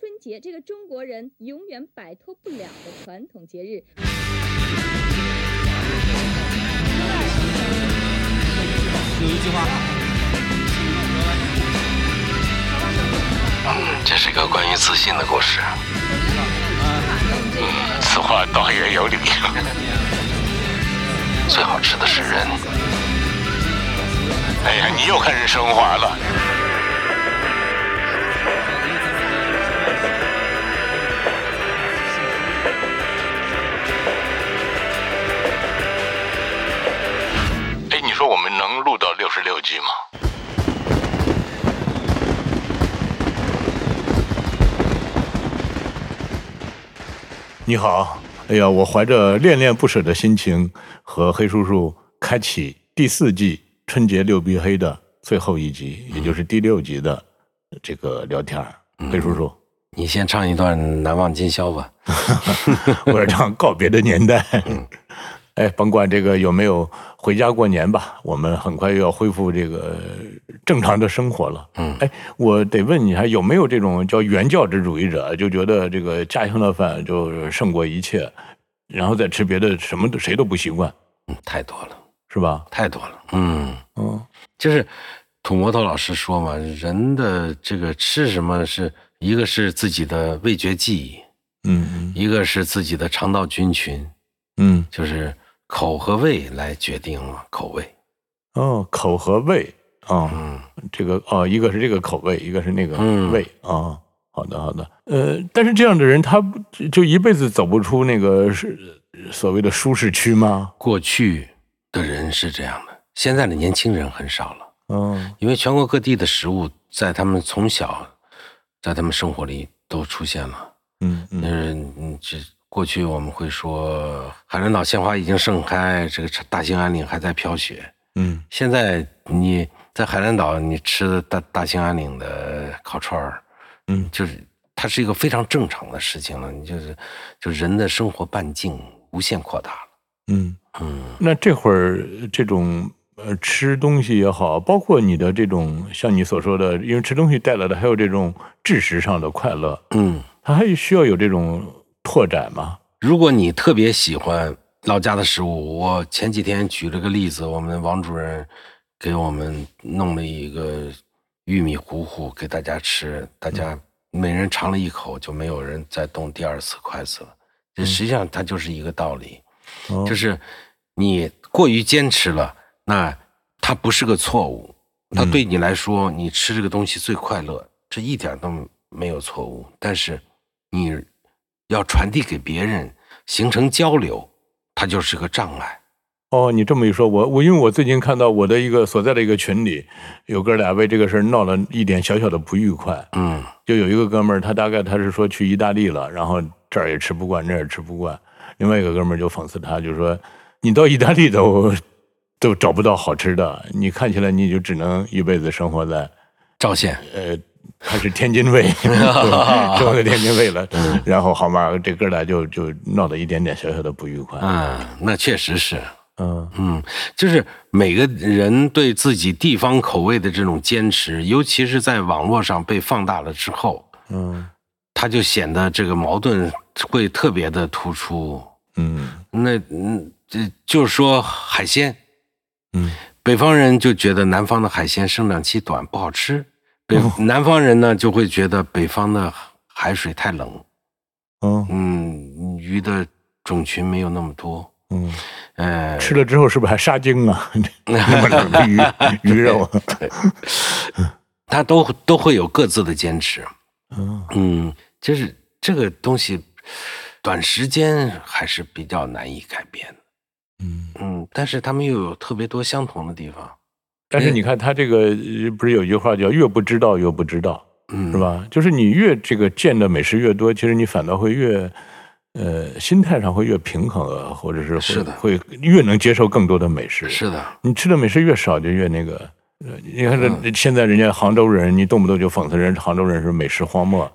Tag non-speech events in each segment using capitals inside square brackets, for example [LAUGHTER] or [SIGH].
春节这个中国人永远摆脱不了的传统节日。有一句话，这是个关于自信的故事。嗯，此话倒也有理。最好吃的是人。哎呀，你又开始升华了。说我们能录到六十六集吗？你好，哎呀，我怀着恋恋不舍的心情和黑叔叔开启第四季春节六必黑的最后一集，也就是第六集的这个聊天儿。黑叔叔，你先唱一段《难忘今宵》吧。[LAUGHS] 我要唱《告别的年代》。哎，甭管这个有没有回家过年吧，我们很快又要恢复这个正常的生活了。嗯，哎，我得问你，还有没有这种叫原教旨主义者，就觉得这个家乡的饭就胜过一切，然后再吃别的什么都谁都不习惯，嗯，太多了，是吧？太多了。嗯嗯，就是土摩托老师说嘛，人的这个吃什么是一个是自己的味觉记忆，嗯一个是自己的肠道菌群，嗯就是口和胃来决定了口味。哦，口和胃啊，嗯这个哦，一个是这个口味，一个是那个嗯胃啊。好的，好的。呃，但是这样的人，他不就一辈子走不出那个是所谓的舒适区吗？过去的人是这样的，现在的年轻人很少了，嗯因为全国各地的食物在他们从小在他们生活里都出现了。嗯嗯嗯，嗯，这过去我们会说海南岛鲜花已经盛开，这个大兴安岭还在飘雪。嗯现在你在海南岛，你吃的大大兴安岭的烤串儿，嗯就是它是一个非常正常的事情了。你就是就人的生活半径无限扩大了。嗯。嗯那这会儿这种呃吃东西也好，包括你的这种像你所说的，因为吃东西带来的还有这种知识上的快乐，嗯，它还需要有这种拓展吗？如果你特别喜欢老家的食物，我前几天举了个例子，我们王主任给我们弄了一个玉米糊糊给大家吃，大家每人尝了一口，就没有人再动第二次筷子了。这实际上它就是一个道理，哦就是你过于坚持了，那它不是个错误，它对你来说，你吃这个东西最快乐，这一点都没有错误。但是你要传递给别人，形成交流，它就是个障碍。哦，你这么一说，我我因为我最近看到我的一个所在的一个群里，有哥俩为这个事儿闹了一点小小的不愉快。嗯就有一个哥们儿，他大概他是说去意大利了，然后这儿也吃不惯，那儿也吃不惯。另外一个哥们儿就讽刺他，就说你到意大利都都找不到好吃的，你看起来你就只能一辈子生活在赵县，呃，他是天津卫，生活在天津卫了。然后好嘛，这哥俩就就闹了一点点小小的不愉快。嗯，那确实是。嗯嗯，就是每个人对自己地方口味的这种坚持，尤其是在网络上被放大了之后，嗯他就显得这个矛盾会特别的突出。嗯那嗯，这就是说海鲜，嗯北方人就觉得南方的海鲜生长期短不好吃，北南方人呢就会觉得北方的海水太冷，嗯嗯，鱼的种群没有那么多，嗯，呃，吃了之后是不是还杀精啊？[LAUGHS] 那么冷的鱼鱼肉。他都都会有各自的坚持。嗯嗯，就是这个东西，短时间还是比较难以改变的。嗯。嗯，但是他们又有特别多相同的地方。但是你看他这个呃不是有一句话叫“越不知道越不知道”，嗯，是？吧？就是你越这个见的美食越多，其实你反倒会越，呃，心态上会越平衡啊，或者是会是的会越能接受更多的美食。是的，你吃的美食越少，就越那个。呃你看嗯这现在人家杭州人，你动不动就讽刺人杭州人是美食荒漠，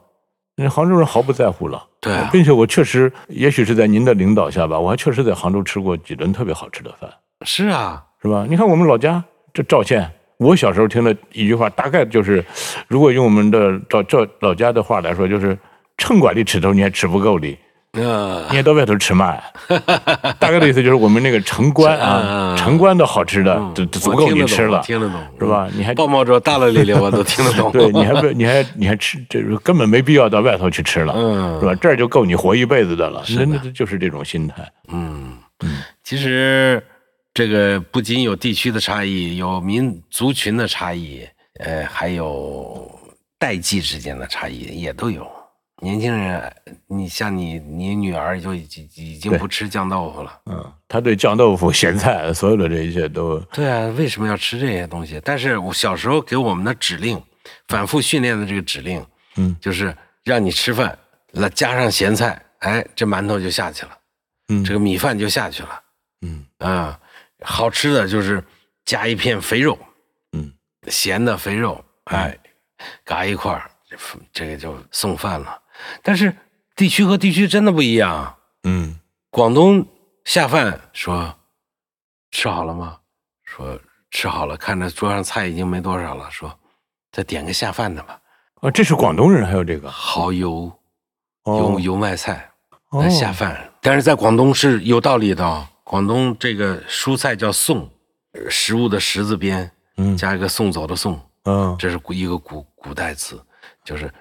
人杭州人毫不在乎了。对啊并且我确实，也许是在您的领导下吧，我还确实在杭州吃过几顿特别好吃的饭。是啊，是吧？你看我们老家这赵县，我小时候听的一句话，大概就是，如果用我们的赵赵老家的话来说，就是城管里吃头你还吃不够的，呃你，还到外头吃嘛？[LAUGHS] 大概的意思就是我们那个城关啊，[LAUGHS] 嗯城关的好吃的嗯都都足够你吃了我，听得懂是吧？你还爆冒着大了咧咧，我都听得懂。[LAUGHS] 对，你还不你还你还吃，这是根本没必要到外头去吃了，嗯是吧？这儿就够你活一辈子的了，真的就是这种心态。嗯，其实这个不仅有地区的差异，有民族群的差异，呃，还有代际之间的差异也都有。年轻人，你像你，你女儿就已经已经不吃酱豆腐了。嗯，她对酱豆腐、咸菜所有的这一切都，对啊，为什么要吃这些东西？但是我小时候给我们的指令，反复训练的这个指令，嗯就是让你吃饭，那加上咸菜，哎，这馒头就下去了，嗯这个米饭就下去了。嗯啊，好吃的就是加一片肥肉，嗯，咸的肥肉，哎，嘎一块儿，这这个就送饭了。但是地区和地区真的不一样。嗯广东下饭说吃好了吗？说吃好了，看着桌上菜已经没多少了，说再点个下饭的吧，啊，这是广东人还有这个蚝油哦油油麦菜。哦来下饭。但是在广东是有道理的哦，广东这个蔬菜叫送，呃食物的食字边嗯。加一个送走的送，嗯。这是古一个古古代词，就是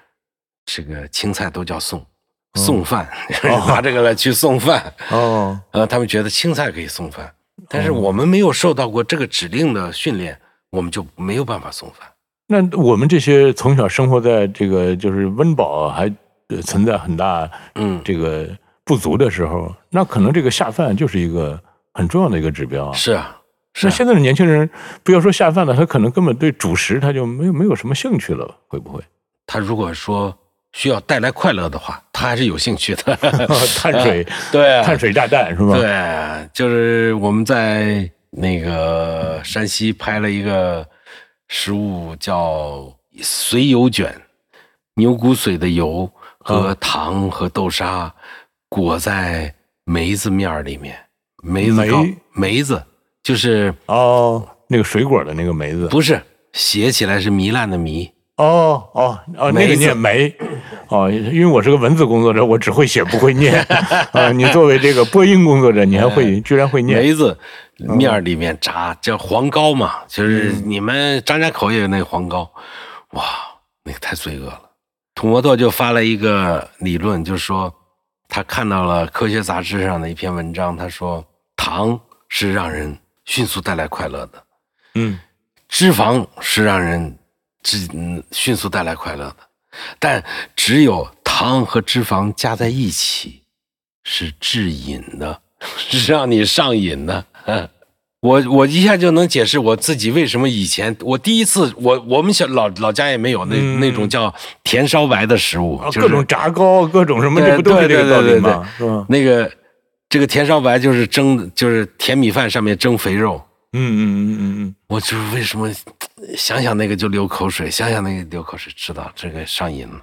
这个青菜都叫送，送饭，[LAUGHS] 拿这个来去送饭。哦。呃，他们觉得青菜可以送饭，但是我们没有受到过这个指令的训练，我们就没有办法送饭。那我们这些从小生活在这个就是温饱还呃存在很大嗯，这个不足的时候，那可能这个下饭就是一个很重要的一个指标啊。是啊，是啊，那现在的年轻人，不要说下饭了，他可能根本对主食他就没有没有什么兴趣了，会不会？他如果说需要带来快乐的话，他还是有兴趣的。[LAUGHS] [LAUGHS] 碳水对啊碳水炸弹是吧？对，就是我们在那个山西拍了一个食物叫随油卷，牛骨髓的油和糖和豆沙裹在梅子面儿里面，梅子糕梅梅子就是哦，那个水果的那个梅子。不是写起来是糜烂的糜，哦哦哦，那个念梅，哦，因为我是个文字工作者，我只会写不会念啊。[LAUGHS] 你作为这个播音工作者，你还会居然会念梅子面儿里面炸叫黄糕嘛，就是你们张家口也有那个黄糕，哇，那个太罪恶了。土摩托就发了一个理论，就是说他看到了科学杂志上的一篇文章，他说糖是让人迅速带来快乐的，嗯。脂肪是让人迅速带来快乐的，但只有糖和脂肪加在一起是致瘾的，[LAUGHS] 是让你上瘾的。我我一下就能解释我自己为什么以前我第一次我我们小老老家也没有那、嗯那种叫甜烧白的食物，就是啊各种炸糕，各种什么，对这不都是这个道理对对对吗？是吧？那个这个甜烧白就是蒸就是甜米饭上面蒸肥肉，嗯嗯嗯嗯嗯，我就是为什么想想那个就流口水，想想那个流口水，知道这个上瘾了。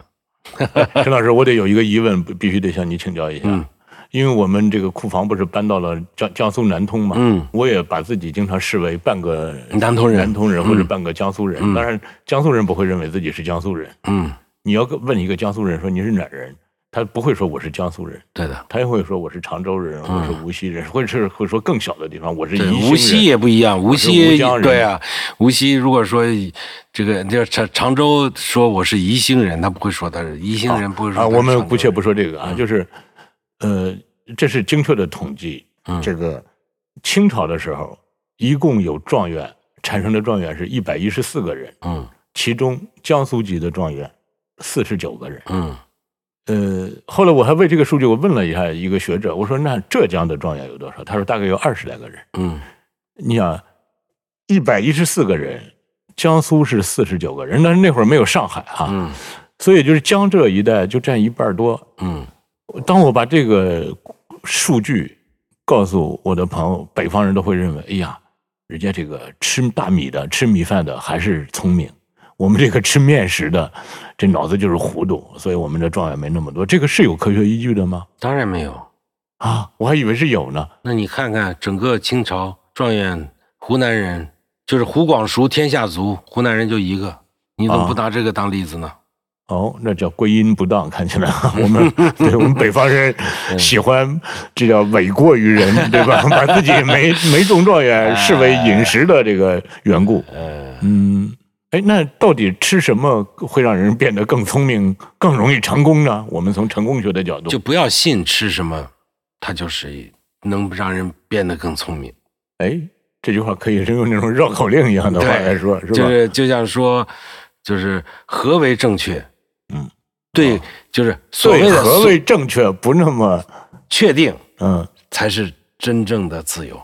[LAUGHS] 陈老师，我得有一个疑问，必须得向你请教一下。嗯因为我们这个库房不是搬到了江江苏南通嘛，嗯，我也把自己经常视为半个南通人。南通人或者半个江苏人。嗯。当然，江苏人不会认为自己是江苏人。嗯，你要问一个江苏人说你是哪儿人，他不会说我是江苏人，对的，他也会说我是常州人，我是无锡人，或者是会说更小的地方我是宜兴人。无锡也不一样，无锡对啊，无锡如果说这个这常常州说我是宜兴人，他不会说他是宜兴人，不会说啊，我们常州人。姑且不说这个啊，就是，呃，这是精确的统计。嗯这个清朝的时候，一共有状元产生的状元是一百一十四个人，嗯其中江苏籍的状元四十九个人。嗯呃，后来我还为这个数据我问了一下一个学者，我说那浙江的状元有多少？他说大概有二十来个人。嗯你想，一百一十四个人，江苏是四十九个人，但是那会儿没有上海哈、嗯所以就是江浙一带就占一半多。嗯当我把这个数据告诉我的朋友，北方人都会认为，哎呀，人家这个吃大米的、吃米饭的还是聪明，我们这个吃面食的，这脑子就是糊涂，所以我们的状元没那么多。这个是有科学依据的吗？当然没有。啊，我还以为是有呢。那你看看整个清朝状元湖南人，就是湖广熟天下足，湖南人就一个，你怎么不拿这个当例子呢？哦，那叫归因不当，看起来我们 [LAUGHS] 对我们北方人喜欢这叫诿过于人，对吧？[LAUGHS] 把自己没没中状元视为饮食的这个缘故。呃，嗯，哎，那到底吃什么会让人变得更聪明、更容易成功呢？我们从成功学的角度，就不要信吃什么，它就是能让人变得更聪明。哎，这句话可以是用那种绕口令一样的话来说，是吧？就是就像说，就是何为正确？嗯，对，就是所谓的何谓正确不那么确定，嗯。才是真正的自由。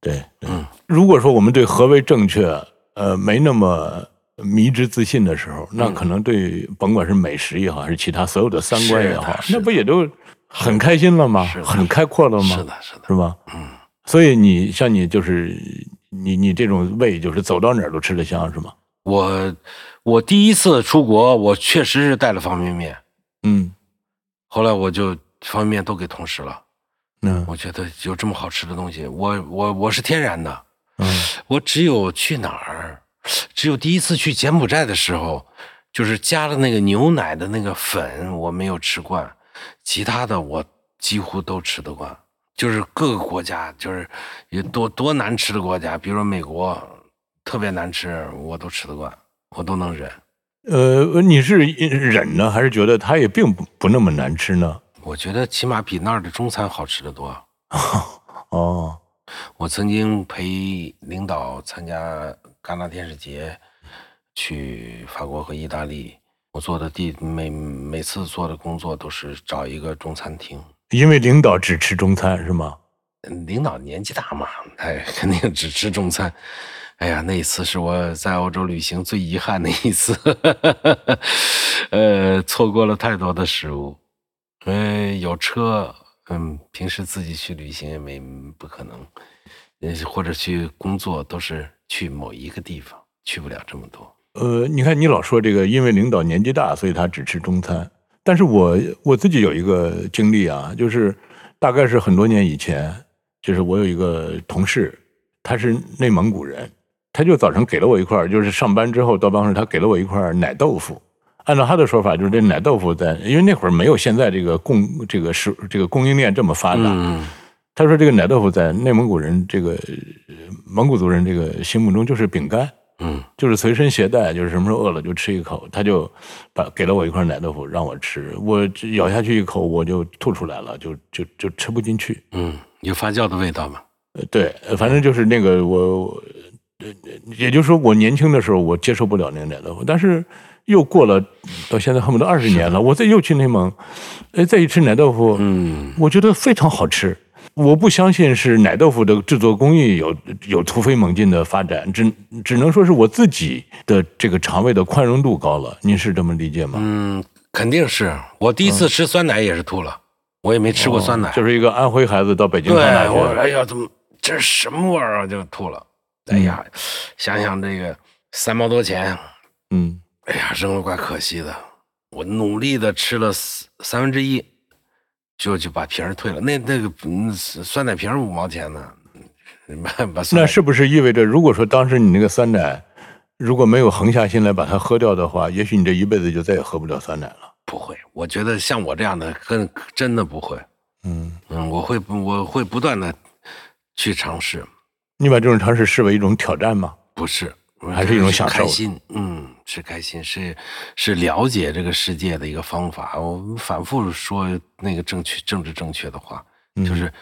对，嗯如果说我们对何为正确，呃，没那么迷之自信的时候，那可能对甭管是美食也好，还是其他所有的三观也好，那不也都很开心了吗是？很开阔了吗？是的，是的，是吧？嗯，所以你像你就是你你这种胃，就是走到哪儿都吃得香，是吗？我我第一次出国，我确实是带了方便面，嗯，后来我就方便面都给同事了。嗯。我觉得有这么好吃的东西，我我我是天然的，嗯。我只有去哪儿，只有第一次去柬埔寨的时候，就是加了那个牛奶的那个粉，我没有吃惯，其他的我几乎都吃得惯。就是各个国家，就是有多多难吃的国家，比如说美国，特别难吃，我都吃得惯，我都能忍。呃，你是忍呢，还是觉得它也并不不那么难吃呢？我觉得起码比那儿的中餐好吃得多。[LAUGHS] 哦，我曾经陪领导参加戛纳电视节，去法国和意大利。我做的第每每次做的工作都是找一个中餐厅。因为领导只吃中餐是吗？嗯领导年纪大嘛，哎，[LAUGHS] 肯定只吃中餐。哎呀，那一次是我在欧洲旅行最遗憾的一次，[LAUGHS] 呃，错过了太多的食物。呃，有车，嗯，平时自己去旅行也没不可能，呃，或者去工作都是去某一个地方，去不了这么多。呃，你看你老说这个，因为领导年纪大，所以他只吃中餐。但是我我自己有一个经历啊，就是大概是很多年以前，就是我有一个同事，他是内蒙古人，他就早晨给了我一块，就是上班之后到办公室，他给了我一块奶豆腐。按照他的说法，就是这奶豆腐在，因为那会儿没有现在这个供这个是这个供应链这么发达，嗯，他说这个奶豆腐在内蒙古人这个呃蒙古族人这个心目中就是饼干，嗯就是随身携带，就是什么时候饿了就吃一口。他就把给了我一块奶豆腐让我吃，我咬下去一口我就吐出来了，就就就吃不进去。嗯，有发酵的味道吗？呃对，呃反正就是那个我，也就是说我年轻的时候我接受不了那个奶豆腐，但是又过了到现在恨不得二十年了，我再又去内蒙，哎，再一吃奶豆腐，嗯，我觉得非常好吃。我不相信是奶豆腐的制作工艺有有突飞猛进的发展，只只能说是我自己的这个肠胃的宽容度高了。您是这么理解吗？嗯，肯定是我第一次吃酸奶也是吐了，我也没吃过酸奶。哦就是一个安徽孩子到北京对，上大学，我哎呀，怎么这是什么味儿啊？就吐了。哎呀，想想这个三毛多钱，嗯，哎呀，扔了怪可惜的。我努力的吃了三三分之一，就就把瓶儿退了。那那个嗯酸奶瓶儿五毛钱呢，[LAUGHS] 那是不是意味着，如果说当时你那个酸奶如果没有横下心来把它喝掉的话，也许你这一辈子就再也喝不了酸奶了。不会？我觉得像我这样的，跟真的不会。嗯，嗯，我会我会不断的去尝试，你把这种尝试视为一种挑战吗？不是，还是一种享受开心，嗯，是开心，是是了解这个世界的一个方法。我们反复说那个正确政治正确的话，嗯就是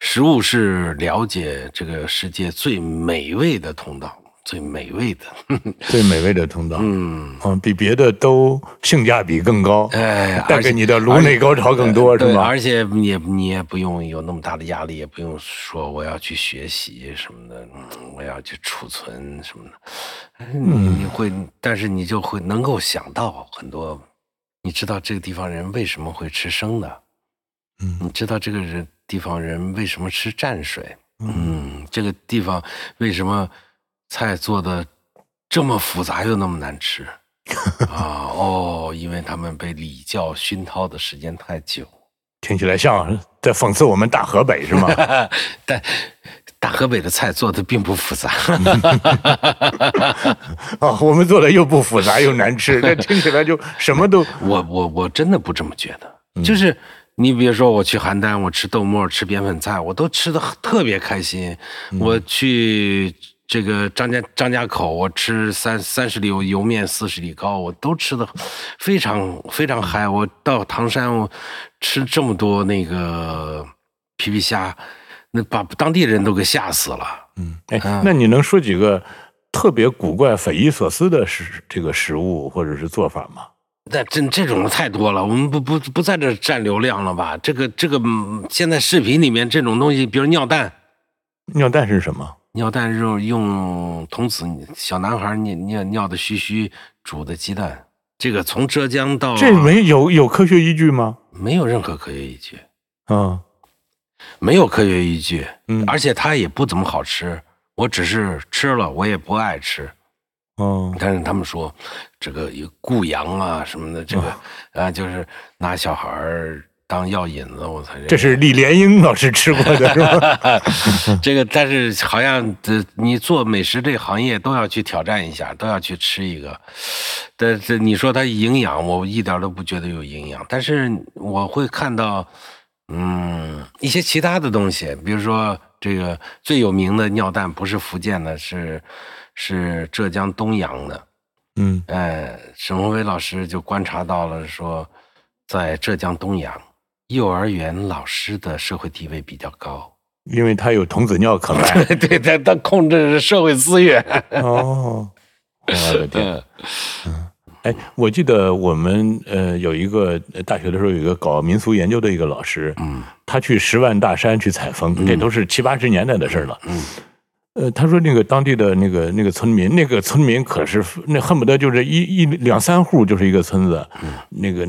食物是了解这个世界最美味的通道，最美味的。[LAUGHS] 最美味的通道，嗯，嗯，比别的都性价比更高，哎，带给你的颅内高潮更多，对，是吗？而且你也你也不用有那么大的压力，也不用说我要去学习什么的，嗯我要去储存什么的，哎你你会，但是你就会能够想到很多，你知道这个地方人为什么会吃生的，嗯。你知道这个人地方人为什么吃蘸水，嗯，这个地方为什么菜做的这么复杂又那么难吃？[LAUGHS] 啊哦，因为他们被礼教熏陶的时间太久，听起来像在讽刺我们大河北是吗？[LAUGHS] 但大河北的菜做的并不复杂，[LAUGHS] 啊，我们做的又不复杂又难吃，这听起来就什么都我我我真的不这么觉得，就是你比如说我去邯郸，我吃豆沫，吃扁粉菜，我都吃的特别开心。我去这个张家张家口，我吃三三十里油油面，四十里糕，我都吃的非常非常嗨。我到唐山，我吃这么多那个皮皮虾，那把当地人都给吓死了。哎，那你能说几个特别古怪、匪夷所思的食这个食物或者是做法吗？那这这种太多了，我们不不不在这占流量了吧？这个这个，嗯现在视频里面这种东西，比如尿蛋，尿蛋是什么？尿蛋肉用童子小男孩尿尿尿的嘘嘘煮的鸡蛋，这个从浙江到这没有有科学依据吗？没有任何科学依据，啊，没有科学依据，嗯。而且它也不怎么好吃，我只是吃了，我也不爱吃。嗯，但是他们说这个有固阳啊什么的，这个啊就是拿小孩儿当药引子，我才这是李莲英老师吃过的是吧？[LAUGHS] 这个，但是好像这你做美食这行业都要去挑战一下，都要去吃一个。但这你说它营养，我一点都不觉得有营养。但是我会看到，嗯，一些其他的东西，比如说这个最有名的尿蛋不是福建的，是是浙江东阳的。嗯哎，沈宏伟老师就观察到了说，在浙江东阳，幼儿园老师的社会地位比较高。因为他有童子尿可卖。[LAUGHS] 对他，他控制社会资源。哦，[LAUGHS] 我的天！嗯，哎，我记得我们呃有一个呃大学的时候有一个搞民俗研究的一个老师，嗯他去十万大山去采风，这都是七八十年代的事儿了。嗯呃，他说那个当地的那个那个村民，那个村民可是那恨不得就是一一两三户就是一个村子，那个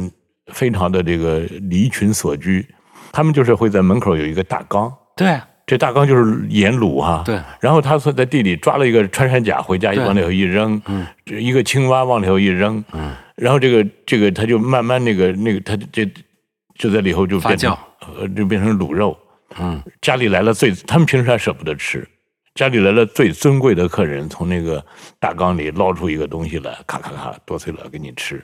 非常的这个离群所居，他们就是会在门口有一个大缸，对啊这大缸就是盐卤哈，对，然后他说在地里抓了一个穿山甲回家，对往里头一扔，嗯，一个青蛙往里头一扔，嗯，然后这个这个他就慢慢那个那个他这就在里头就变成发呃就变成卤肉，嗯家里来了最他们平时还舍不得吃，家里来了最尊贵的客人，从那个大缸里捞出一个东西来，咔咔咔剁碎了给你吃。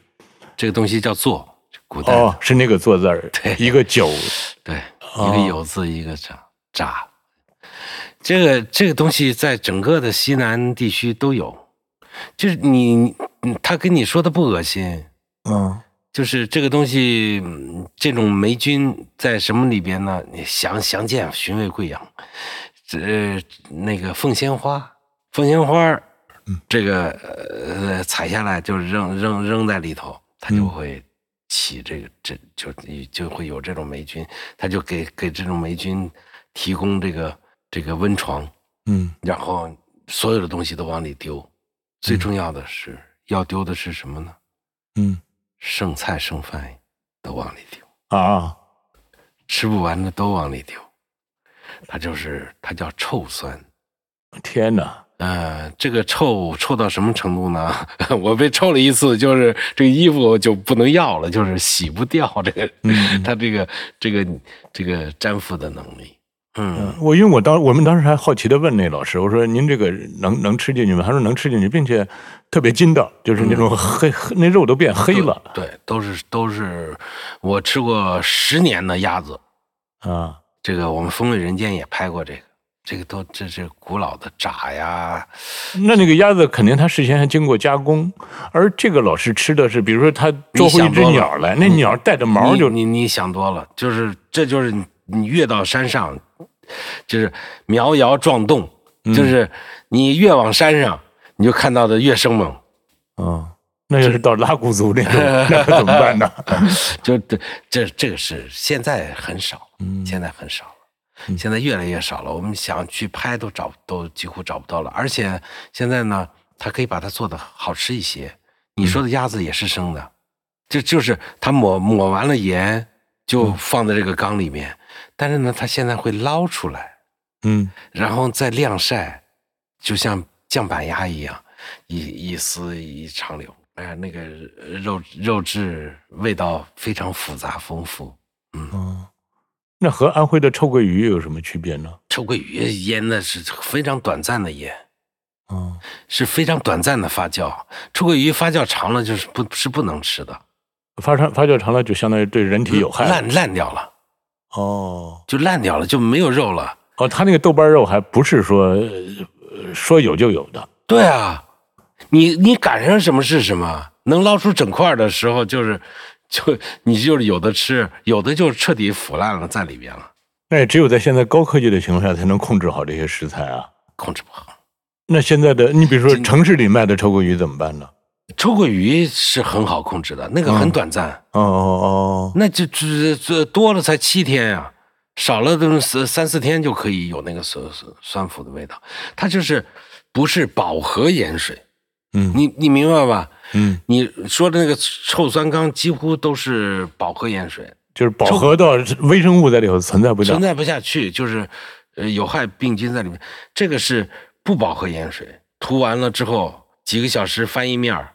这个东西叫做，古代哦，是那个“做”字儿，[LAUGHS] 对。一个酒，对，哦。一个有字，一个炸炸。这个这个东西在整个的西南地区都有，就是你你他跟你说的不恶心，嗯。就是这个东西，嗯这种霉菌在什么里边呢？你详详见寻味贵阳，这那个凤仙花，凤仙花儿，这个呃采下来就扔扔扔在里头，它就会起这个这就就会有这种霉菌，它就给给这种霉菌提供这个这个温床，嗯然后所有的东西都往里丢，最重要的是要丢的是什么呢？嗯剩菜剩饭都往里丢，啊，吃不完的都往里丢，它就是它叫臭酸。天哪！呃，这个臭臭到什么程度呢？[LAUGHS] 我被臭了一次，就是这个衣服就不能要了，就是洗不掉这个，嗯 [LAUGHS] 它这个这个这个粘附的能力。嗯嗯，我因为我当我们当时还好奇的问那老师，我说您这个能能吃进去吗？他说能吃进去，并且特别筋道，就是那种黑黑那肉都变黑了对，都是都是我吃过十年的鸭子，啊。这个我们《风味人间》也拍过这个，这个都这是古老的炸呀，那那个鸭子肯定它事先还经过加工，而这个老师吃的是，比如说他捉回一只鸟来，那鸟带着毛就你你你想多了，就是这就是你你越到山上，就是苗摇撞动，嗯就是你越往山上，你就看到的越生猛。啊，那要是到拉祜族那种，[LAUGHS] 那可怎么办呢？[LAUGHS] 就这这这个是现在很少，嗯现在很少了，现在越来越少了。我们想去拍都找都几乎找不到了，而且现在呢，它可以把它做的好吃一些。你说的鸭子也是生的，就就是它抹抹完了盐，就放在这个缸里面，但是呢，它现在会捞出来，嗯然后再晾晒，就像酱板鸭一样，一一丝一长流。哎呀，那个肉肉质味道非常复杂丰富。嗯，那和安徽的臭鳜鱼有什么区别呢？臭鳜鱼腌的是非常短暂的腌，嗯，是非常短暂的发酵。臭鳜鱼发酵长了就是不是不能吃的，发长发酵长了就相当于对人体有害。烂烂掉了，哦就烂掉了，就没有肉了。哦，它那个豆瓣肉还不是说呃说有就有的。对啊，你你赶上什么是什么，能捞出整块的时候，就是就你就是有的吃，有的就彻底腐烂了在里边了，那也只有在现在高科技的情况下才能控制好这些食材啊。控制不好。那现在的你比如说城市里卖的臭鳜鱼怎么办呢？臭鳜鱼是很好控制的，那个很短暂，哦哦哦那就只这多了才七天呀、少了都是三四天就可以有那个酸酸酸腐的味道。它就是不是饱和盐水，嗯你你明白吧？嗯，你说的那个臭酸缸几乎都是饱和盐水，就是饱和到微生物在里头存在不了存。在不下去，就是呃有害病菌在里面。这个是不饱和盐水，涂完了之后几个小时翻一面儿，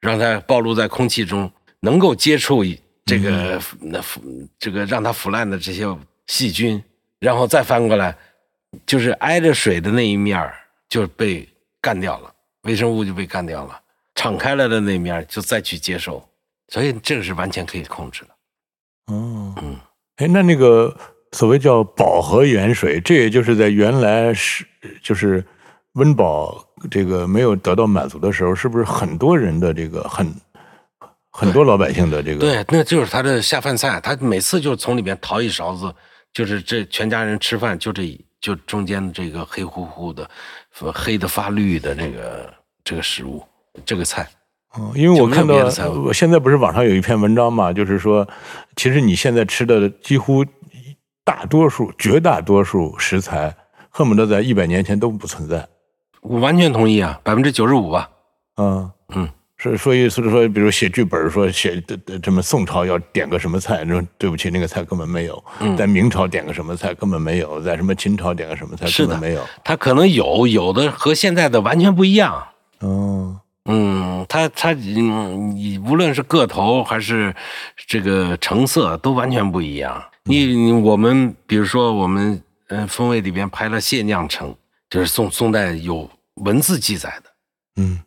让它暴露在空气中，能够接触这个、那腐这个让它腐烂的这些细菌，然后再翻过来，就是挨着水的那一面儿就被干掉了，微生物就被干掉了，敞开了的那面就再去接受，所以这个是完全可以控制的。哦，嗯，哎，那那个所谓叫饱和盐水，这也就是在原来是就是温饱这个没有得到满足的时候，是不是很多人的这个很很多老百姓的这个对，那就是他的下饭菜，他每次就从里面淘一勺子，就是这全家人吃饭就这一就中间这个黑乎乎的、呃黑的发绿的这个这个食物，这个菜，嗯，因为我看到我现在不是网上有一篇文章嘛，就是说，其实你现在吃的几乎大多数、绝大多数食材，恨不得在一百年前都不存在。我完全同意啊，百分之九十五吧。嗯嗯，是所以所以说，比如写剧本说写的的这么宋朝要点个什么菜，说对不起，那个菜根本没有；嗯在明朝点个什么菜根本没有；在什么秦朝点个什么菜根本没有。它可能有，有的和现在的完全不一样。嗯嗯，它它嗯，你无论是个头还是这个成色，都完全不一样。你你我们比如说我们嗯风味里边拍了蟹酿橙，就是宋宋代有文字记载的，嗯。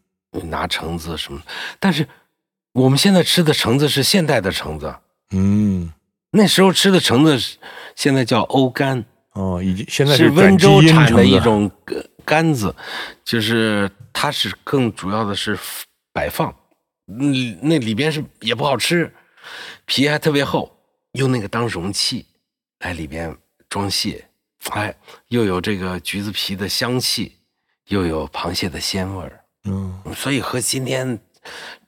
拿橙子什么，但是我们现在吃的橙子是现代的橙子，嗯。那时候吃的橙子是现在叫欧柑，哦，已经现在是温州产的一种呃柑子，就是它是更主要的是摆放，嗯，那里边是也不好吃，皮还特别厚，用那个当容器来里边装蟹，哎，又有这个橘子皮的香气，又有螃蟹的鲜味儿，嗯。所以和今天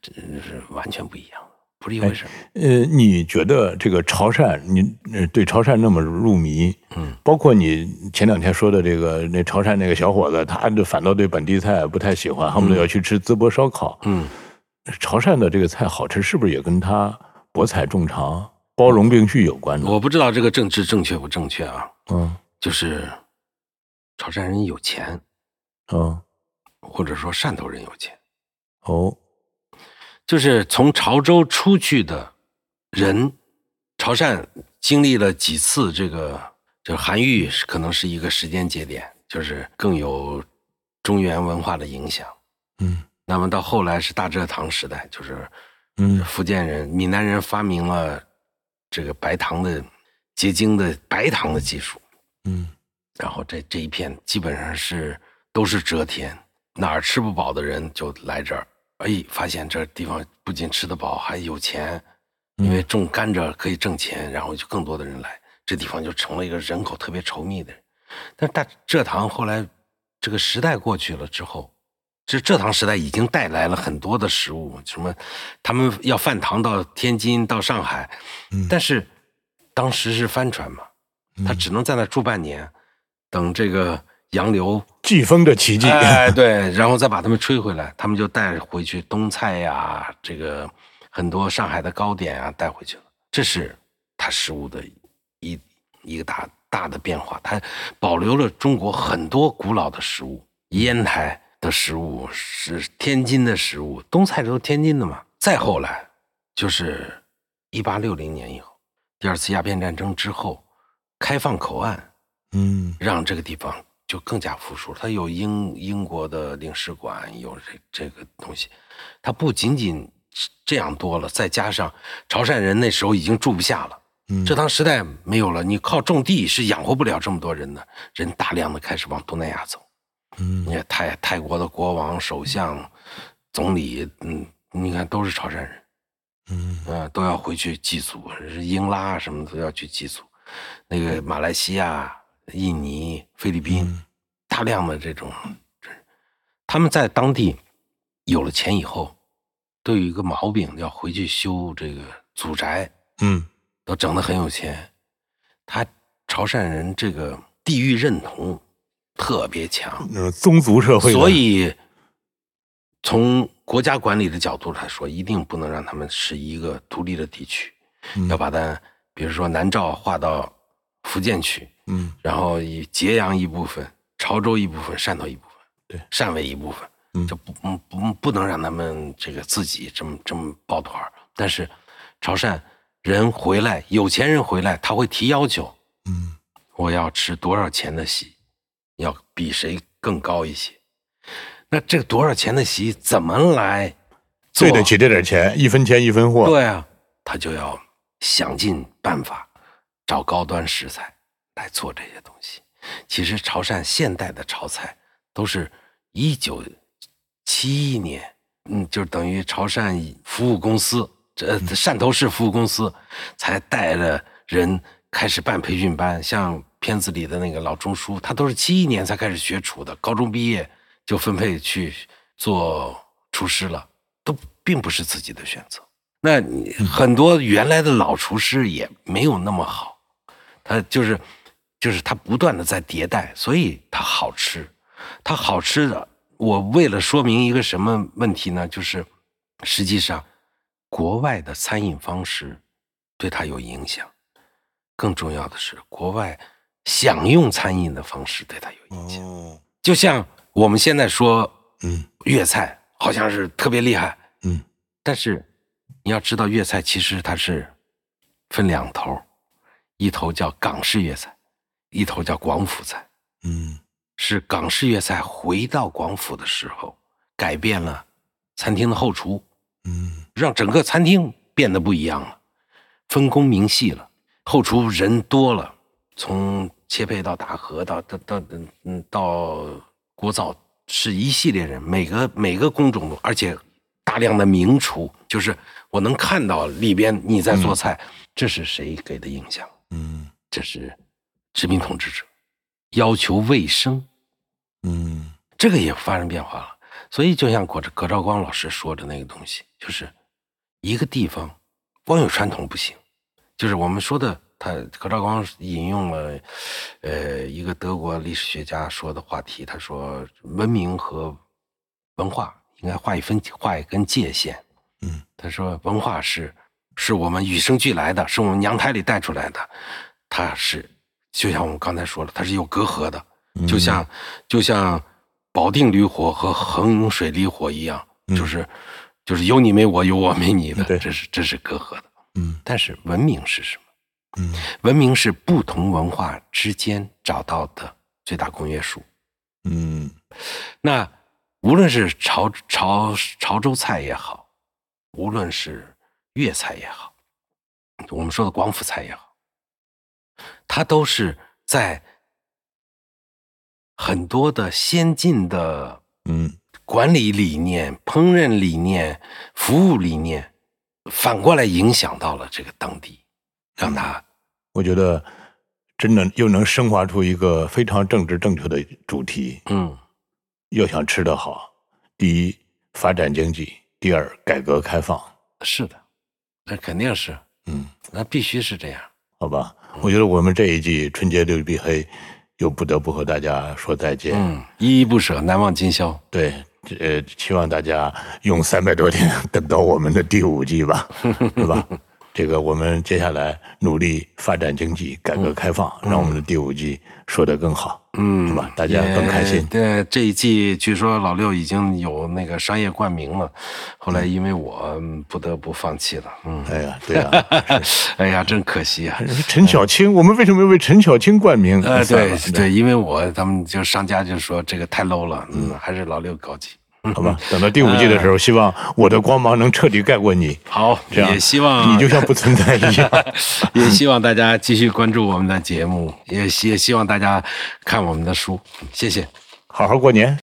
真是完全不一样，不是一回事。呃，你觉得这个潮汕，你呃对潮汕那么入迷，嗯，包括你前两天说的这个那潮汕那个小伙子，他就反倒对本地菜不太喜欢，恨不得要去吃淄博烧烤。嗯，潮汕的这个菜好吃，是不是也跟他博采众长、包容并蓄有关呢？我不知道这个政治正确不正确啊，嗯就是潮汕人有钱。嗯或者说汕头人有钱，哦就是从潮州出去的人，潮汕经历了几次这个，就是韩愈可能是一个时间节点，就是更有中原文化的影响。嗯。那么到后来是大蔗糖时代，就是嗯福建人、闽南人发明了这个白糖的结晶的白糖的技术，嗯。然后这这一片基本上是都是蔗田，哪儿吃不饱的人就来这儿，哎，发现这地方不仅吃得饱，还有钱，因为种甘蔗可以挣钱，然后就更多的人来，这地方就成了一个人口特别稠密的。但是大蔗糖后来这个时代过去了之后，这蔗糖时代已经带来了很多的食物，什么他们要贩糖到天津、到上海，嗯。但是当时是帆船嘛，他只能在那住半年，等这个洋流，季风的奇迹。哎，对，然后再把他们吹回来，他们就带回去冬菜呀，这个很多上海的糕点啊带回去了，这是它食物的一一个大大的变化，它保留了中国很多古老的食物，烟台的食物是天津的食物，冬菜都是天津的嘛。再后来就是一八六零年以后，第二次鸦片战争之后，开放口岸，嗯让这个地方就更加富庶了。它有英英国的领事馆，有这这个东西，它不仅仅这样多了，再加上潮汕人那时候已经住不下了。嗯，这趟时代没有了，你靠种地是养活不了这么多人的，人大量的开始往东南亚走。嗯你看泰泰国的国王、首相、总理，嗯，你看都是潮汕人，嗯呃，都要回去祭祖，英拉什么都要去祭祖。那个马来西亚、印尼、菲律宾，嗯。大量的这种，他们在当地有了钱以后，都有一个毛病，要回去修这个祖宅，嗯。都整得很有钱。他潮汕人这个地域认同特别强，宗族社会，所以从国家管理的角度来说，一定不能让他们是一个独立的地区，嗯。要把它，比如说南诏划到福建去，嗯。然后以揭阳一部分、潮州一部分、汕头一部分，对。汕尾一部分，嗯。就不不不不能让他们这个自己这么这么抱团儿。但是潮汕人回来，有钱人回来，他会提要求，嗯。我要吃多少钱的席，要比谁更高一些。那这个多少钱的席怎么来对得起这点钱，一分钱一分货。对啊，他就要想尽办法找高端食材来做这些东西。其实潮汕现代的潮菜都是一九七一年，嗯，就等于潮汕服务公司，这汕头市服务公司才带着人开始办培训班，像片子里的那个老钟叔，他都是七一年才开始学厨的，高中毕业就分配去做厨师了，都并不是自己的选择。那你很多原来的老厨师也没有那么好，他就是就是它不断的在迭代，所以它好吃。它好吃的，我为了说明一个什么问题呢？就是实际上国外的餐饮方式对它有影响，更重要的是国外享用餐饮的方式对它有影响。哦，就像我们现在说嗯粤菜好像是特别厉害，嗯但是你要知道，粤菜其实它是分两头，一头叫港式粤菜，一头叫广府菜。嗯是港式粤菜回到广府的时候，改变了餐厅的后厨，嗯让整个餐厅变得不一样了，分工明细了，后厨人多了，从切配到打荷到到到嗯嗯到锅灶是一系列人，每个每个工种，而且大量的名厨，就是我能看到里边你在做菜，这是谁给的影响？嗯这是殖民统治者要求卫生，嗯。这个也发生变化了。所以就像葛葛兆光老师说的那个东西，就是一个地方光有传统不行，就是我们说的，他葛兆光引用了呃一个德国历史学家说的话题，他说文明和文化应该画一分画一根界限。嗯，他说文化是是我们与生俱来的，是我们娘胎里带出来的，它是就像我们刚才说了，它是有隔阂的，嗯就像就像保定驴火和衡水驴火一样，嗯就是就是有你没我，有我没你的，对这是这是隔阂的。嗯但是文明是什么？嗯文明是不同文化之间找到的最大公约数。嗯那无论是潮潮潮州菜也好，无论是粤菜也好，我们说的广府菜也好，它都是在很多的先进的嗯管理理念、烹饪理念、服务理念，反过来影响到了这个当地，让它我觉得真的又能升华出一个非常政治正确的主题。嗯要想吃得好，第一发展经济，第二改革开放。是的，那肯定是，嗯，那必须是这样。好吧，我觉得我们这一季春节六必黑，又不得不和大家说再见。嗯，依依不舍，难忘今宵。对，呃，希望大家用三百多天等到我们的第五季吧，[LAUGHS] 是吧？这个我们接下来努力发展经济、改革开放，让我们的第五季说得更好。嗯，是吧大家更开心对，这一季据说老六已经有那个商业冠名了，后来因为我嗯不得不放弃了。嗯，哎呀，对呀、[LAUGHS] 哎呀，真可惜啊。陈小青，我们为什么要为陈小青冠名？呃，对对，，因为我他们就商家就说这个太 low 了，嗯，还是老六高级。好吧，等到第五季的时候，希望我的光芒能彻底盖过你，好，这样也希望你就像不存在一样。[LAUGHS] 也希望大家继续关注我们的节目，也希也希望大家看我们的书，谢谢。好好过年。